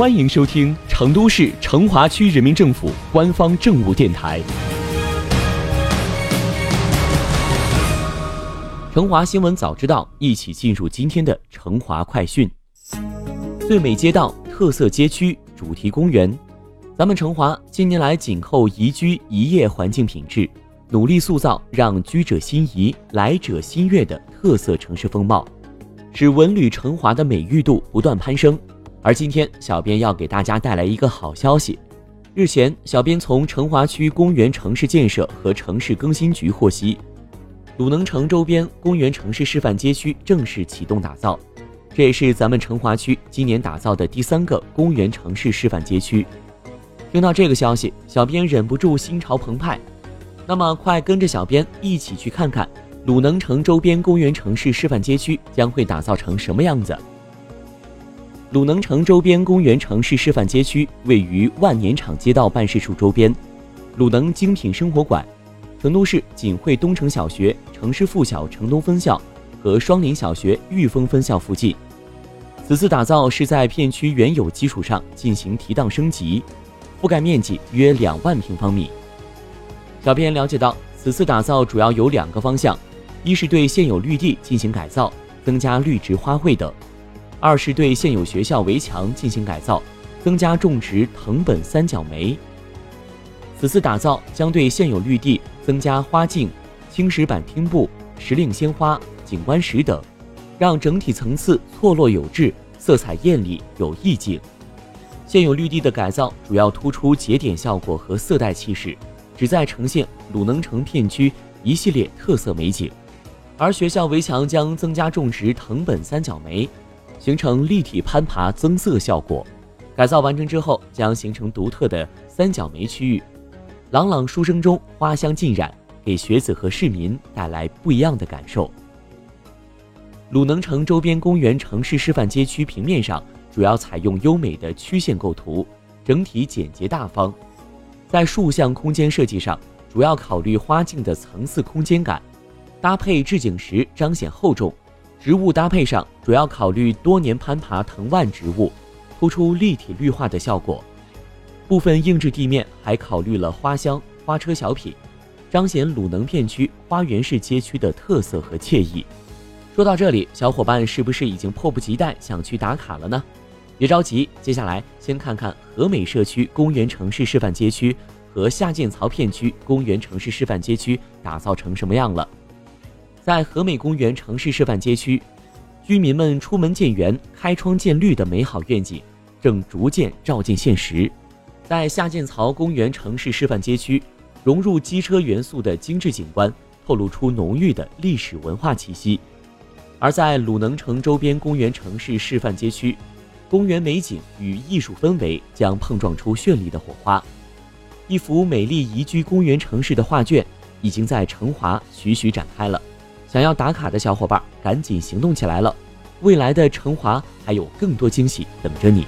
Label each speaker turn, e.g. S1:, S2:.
S1: 欢迎收听成都市成华区人民政府官方政务电台《成华新闻早知道》，一起进入今天的成华快讯。最美街道、特色街区、主题公园，咱们成华近年来紧扣宜居宜业环境品质，努力塑造让居者心仪、来者心悦的特色城市风貌，使文旅成华的美誉度不断攀升。而今天，小编要给大家带来一个好消息。日前，小编从成华区公园城市建设和城市更新局获悉，鲁能城周边公园城市示范街区正式启动打造。这也是咱们成华区今年打造的第三个公园城市示范街区。听到这个消息，小编忍不住心潮澎湃。那么，快跟着小编一起去看看鲁能城周边公园城市示范街区将会打造成什么样子。鲁能城周边公园城市示范街区位于万年场街道办事处周边，鲁能精品生活馆、成都市锦汇东城小学、城市附小城东分校和双林小学裕丰分校附近。此次打造是在片区原有基础上进行提档升级，覆盖面积约两万平方米。小编了解到，此次打造主要有两个方向：一是对现有绿地进行改造，增加绿植花卉等。二是对现有学校围墙进行改造，增加种植藤本三角梅。此次打造将对现有绿地增加花径、青石板拼布、时令鲜花、景观石等，让整体层次错落有致，色彩艳丽有意境。现有绿地的改造主要突出节点效果和色带气势，旨在呈现鲁能城片区一系列特色美景。而学校围墙将增加种植藤本三角梅。形成立体攀爬增色效果，改造完成之后将形成独特的三角梅区域，朗朗书声中花香浸染，给学子和市民带来不一样的感受。鲁能城周边公园城市示范街区平面上主要采用优美的曲线构图，整体简洁大方。在竖向空间设计上，主要考虑花径的层次空间感，搭配置景石彰显厚重。植物搭配上，主要考虑多年攀爬藤蔓植物，突出立体绿化的效果。部分硬质地面还考虑了花香、花车小品，彰显鲁能片区花园式街区的特色和惬意。说到这里，小伙伴是不是已经迫不及待想去打卡了呢？别着急，接下来先看看和美社区公园城市示范街区和下涧槽片区公园城市示范街区打造成什么样了。在和美公园城市示范街区，居民们出门见园、开窗见绿的美好愿景正逐渐照进现实。在下涧槽公园城市示范街区，融入机车元素的精致景观，透露出浓郁的历史文化气息。而在鲁能城周边公园城市示范街区，公园美景与艺术氛围将碰撞出绚丽的火花。一幅美丽宜居公园城市的画卷，已经在成华徐徐展开了。想要打卡的小伙伴，赶紧行动起来了！未来的成华还有更多惊喜等着你。